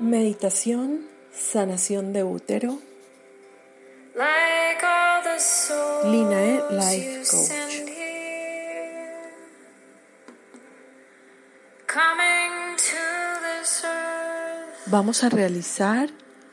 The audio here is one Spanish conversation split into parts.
Meditación, sanación de útero. Linae Life Coach. Vamos a realizar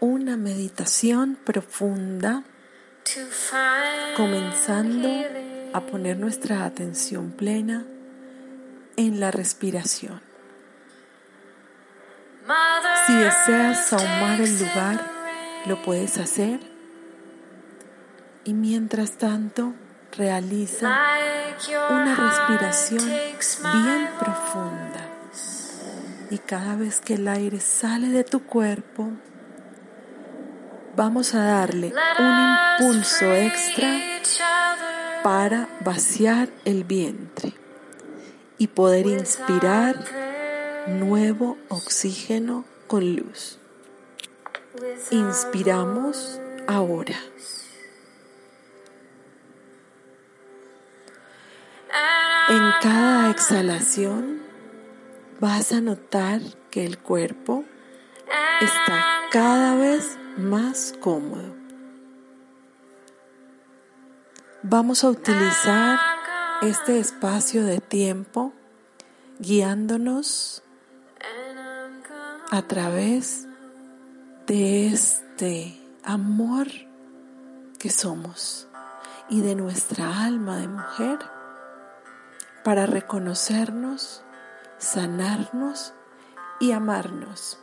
una meditación profunda, comenzando a poner nuestra atención plena en la respiración. Si deseas ahumar el lugar, lo puedes hacer. Y mientras tanto, realiza una respiración bien profunda. Y cada vez que el aire sale de tu cuerpo, vamos a darle un impulso extra para vaciar el vientre y poder inspirar nuevo oxígeno con luz. Inspiramos ahora. En cada exhalación vas a notar que el cuerpo está cada vez más cómodo. Vamos a utilizar este espacio de tiempo guiándonos a través de este amor que somos y de nuestra alma de mujer para reconocernos, sanarnos y amarnos.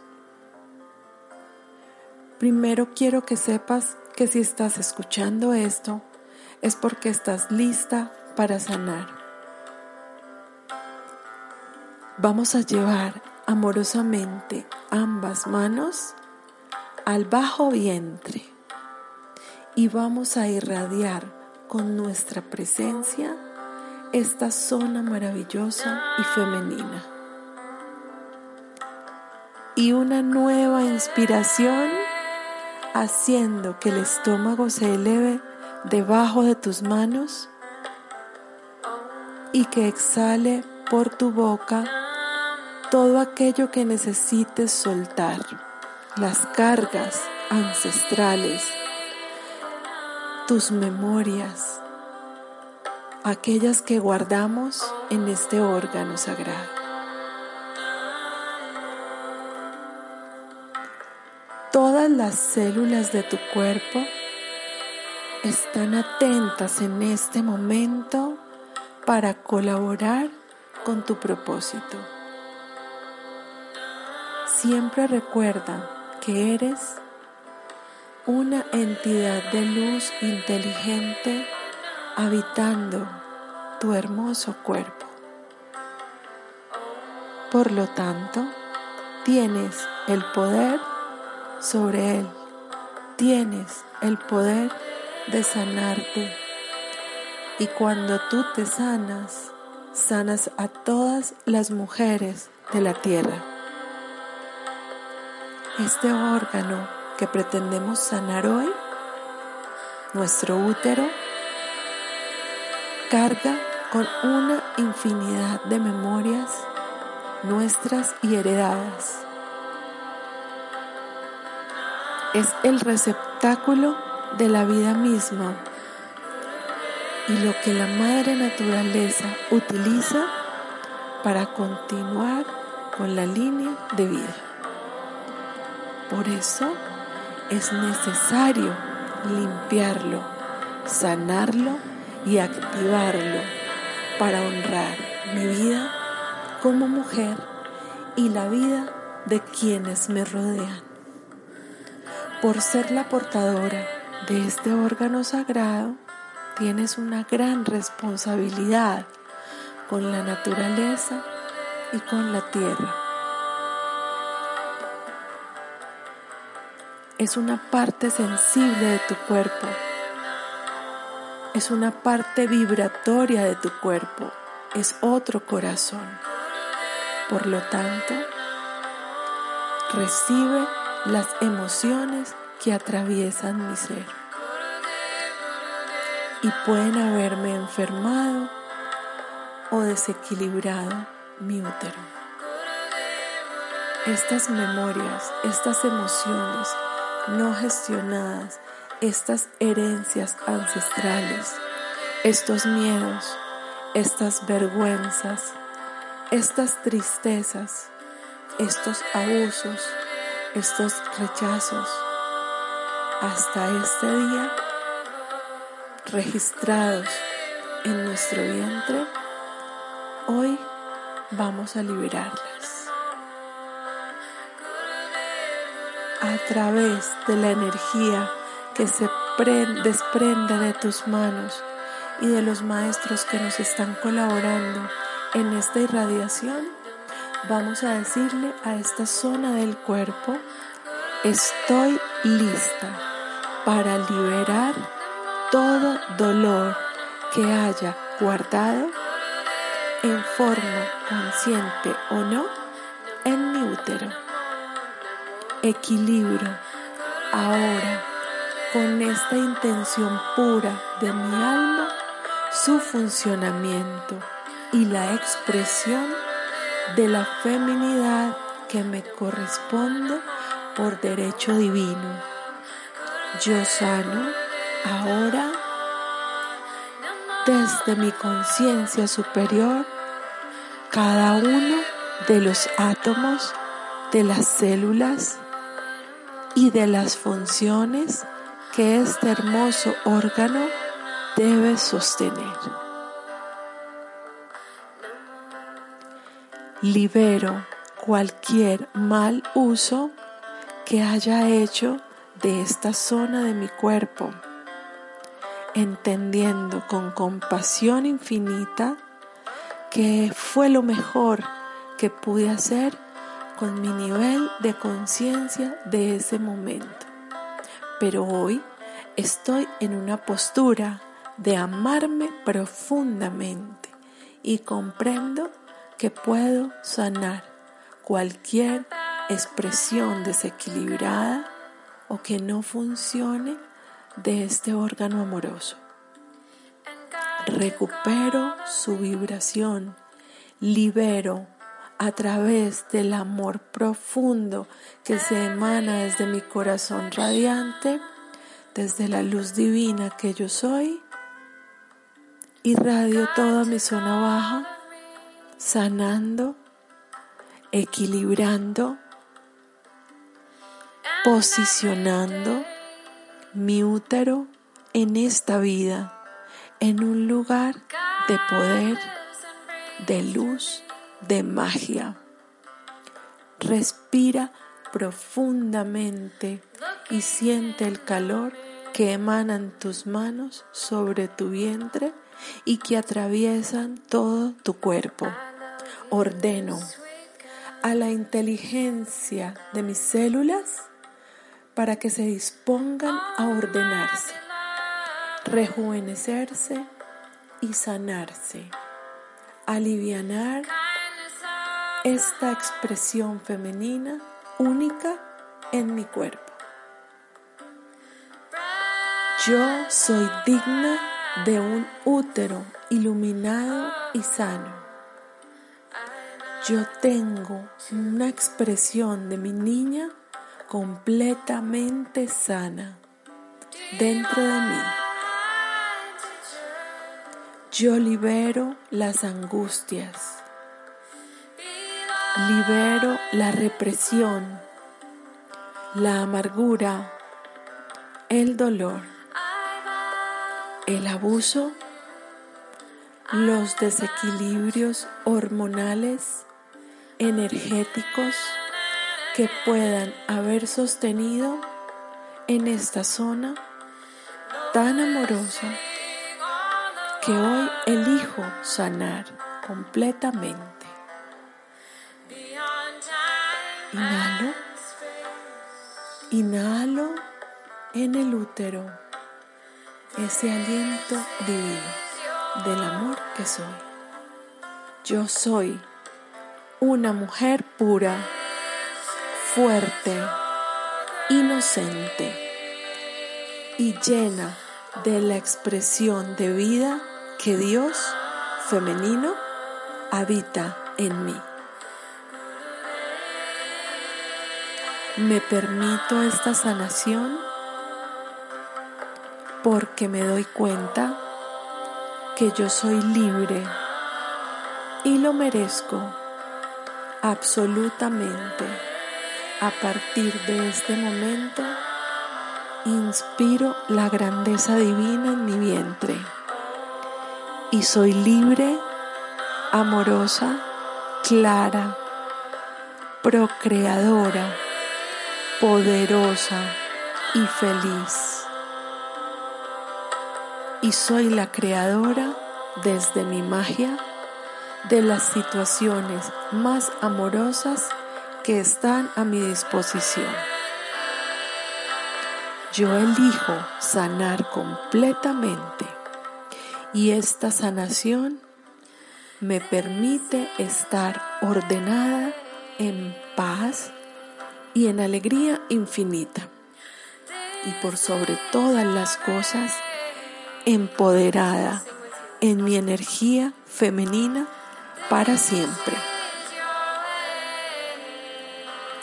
Primero quiero que sepas que si estás escuchando esto es porque estás lista para sanar. Vamos a llevar amorosamente ambas manos al bajo vientre y vamos a irradiar con nuestra presencia esta zona maravillosa y femenina. Y una nueva inspiración haciendo que el estómago se eleve debajo de tus manos y que exhale por tu boca todo aquello que necesites soltar, las cargas ancestrales, tus memorias, aquellas que guardamos en este órgano sagrado. Todas las células de tu cuerpo están atentas en este momento para colaborar con tu propósito. Siempre recuerda que eres una entidad de luz inteligente habitando tu hermoso cuerpo. Por lo tanto, tienes el poder sobre él. Tienes el poder de sanarte. Y cuando tú te sanas, sanas a todas las mujeres de la tierra. Este órgano que pretendemos sanar hoy, nuestro útero, carga con una infinidad de memorias nuestras y heredadas. Es el receptáculo de la vida misma y lo que la madre naturaleza utiliza para continuar con la línea de vida. Por eso es necesario limpiarlo, sanarlo y activarlo para honrar mi vida como mujer y la vida de quienes me rodean. Por ser la portadora de este órgano sagrado, tienes una gran responsabilidad con la naturaleza y con la tierra. es una parte sensible de tu cuerpo, es una parte vibratoria de tu cuerpo, es otro corazón. Por lo tanto, recibe las emociones que atraviesan mi ser. Y pueden haberme enfermado o desequilibrado mi útero. Estas memorias, estas emociones no gestionadas, estas herencias ancestrales, estos miedos, estas vergüenzas, estas tristezas, estos abusos, estos rechazos, hasta este día registrados en nuestro vientre, hoy vamos a liberarlas. A través de la energía que se desprende de tus manos y de los maestros que nos están colaborando en esta irradiación, vamos a decirle a esta zona del cuerpo, estoy lista para liberar todo dolor que haya guardado en forma consciente o no en mi útero. Equilibro ahora con esta intención pura de mi alma su funcionamiento y la expresión de la feminidad que me corresponde por derecho divino. Yo sano ahora desde mi conciencia superior cada uno de los átomos de las células y de las funciones que este hermoso órgano debe sostener. Libero cualquier mal uso que haya hecho de esta zona de mi cuerpo, entendiendo con compasión infinita que fue lo mejor que pude hacer con mi nivel de conciencia de ese momento. Pero hoy estoy en una postura de amarme profundamente y comprendo que puedo sanar cualquier expresión desequilibrada o que no funcione de este órgano amoroso. Recupero su vibración, libero a través del amor profundo que se emana desde mi corazón radiante, desde la luz divina que yo soy, irradio toda mi zona baja, sanando, equilibrando, posicionando mi útero en esta vida, en un lugar de poder, de luz, de magia. Respira profundamente y siente el calor que emanan tus manos sobre tu vientre y que atraviesan todo tu cuerpo. Ordeno a la inteligencia de mis células para que se dispongan a ordenarse, rejuvenecerse y sanarse, alivianar esta expresión femenina única en mi cuerpo. Yo soy digna de un útero iluminado y sano. Yo tengo una expresión de mi niña completamente sana dentro de mí. Yo libero las angustias, libero la represión, la amargura, el dolor, el abuso, los desequilibrios hormonales, energéticos, que puedan haber sostenido en esta zona tan amorosa que hoy elijo sanar completamente. Inhalo, inhalo en el útero ese aliento divino del amor que soy. Yo soy una mujer pura fuerte, inocente y llena de la expresión de vida que Dios femenino habita en mí. Me permito esta sanación porque me doy cuenta que yo soy libre y lo merezco absolutamente. A partir de este momento, inspiro la grandeza divina en mi vientre y soy libre, amorosa, clara, procreadora, poderosa y feliz. Y soy la creadora desde mi magia de las situaciones más amorosas que están a mi disposición. Yo elijo sanar completamente y esta sanación me permite estar ordenada en paz y en alegría infinita. Y por sobre todas las cosas, empoderada en mi energía femenina para siempre.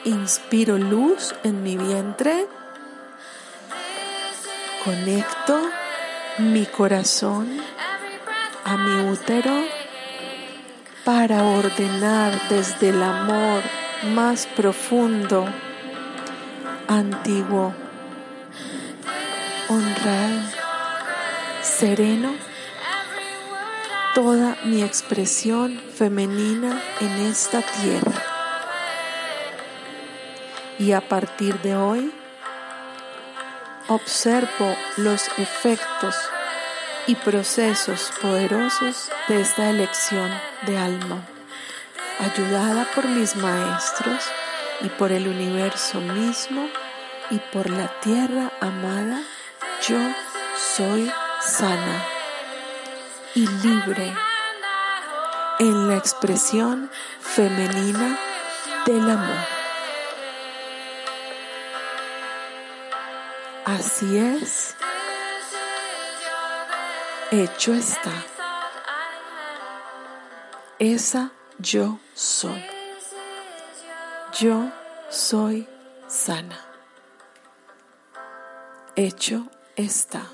Inspiro luz en mi vientre. Conecto mi corazón a mi útero para ordenar desde el amor más profundo, antiguo, honrado, sereno toda mi expresión femenina en esta tierra. Y a partir de hoy, observo los efectos y procesos poderosos de esta elección de alma, ayudada por mis maestros y por el universo mismo y por la tierra amada, yo soy sana y libre en la expresión femenina del amor. Así es, hecho está. Esa yo soy. Yo soy sana. Hecho está.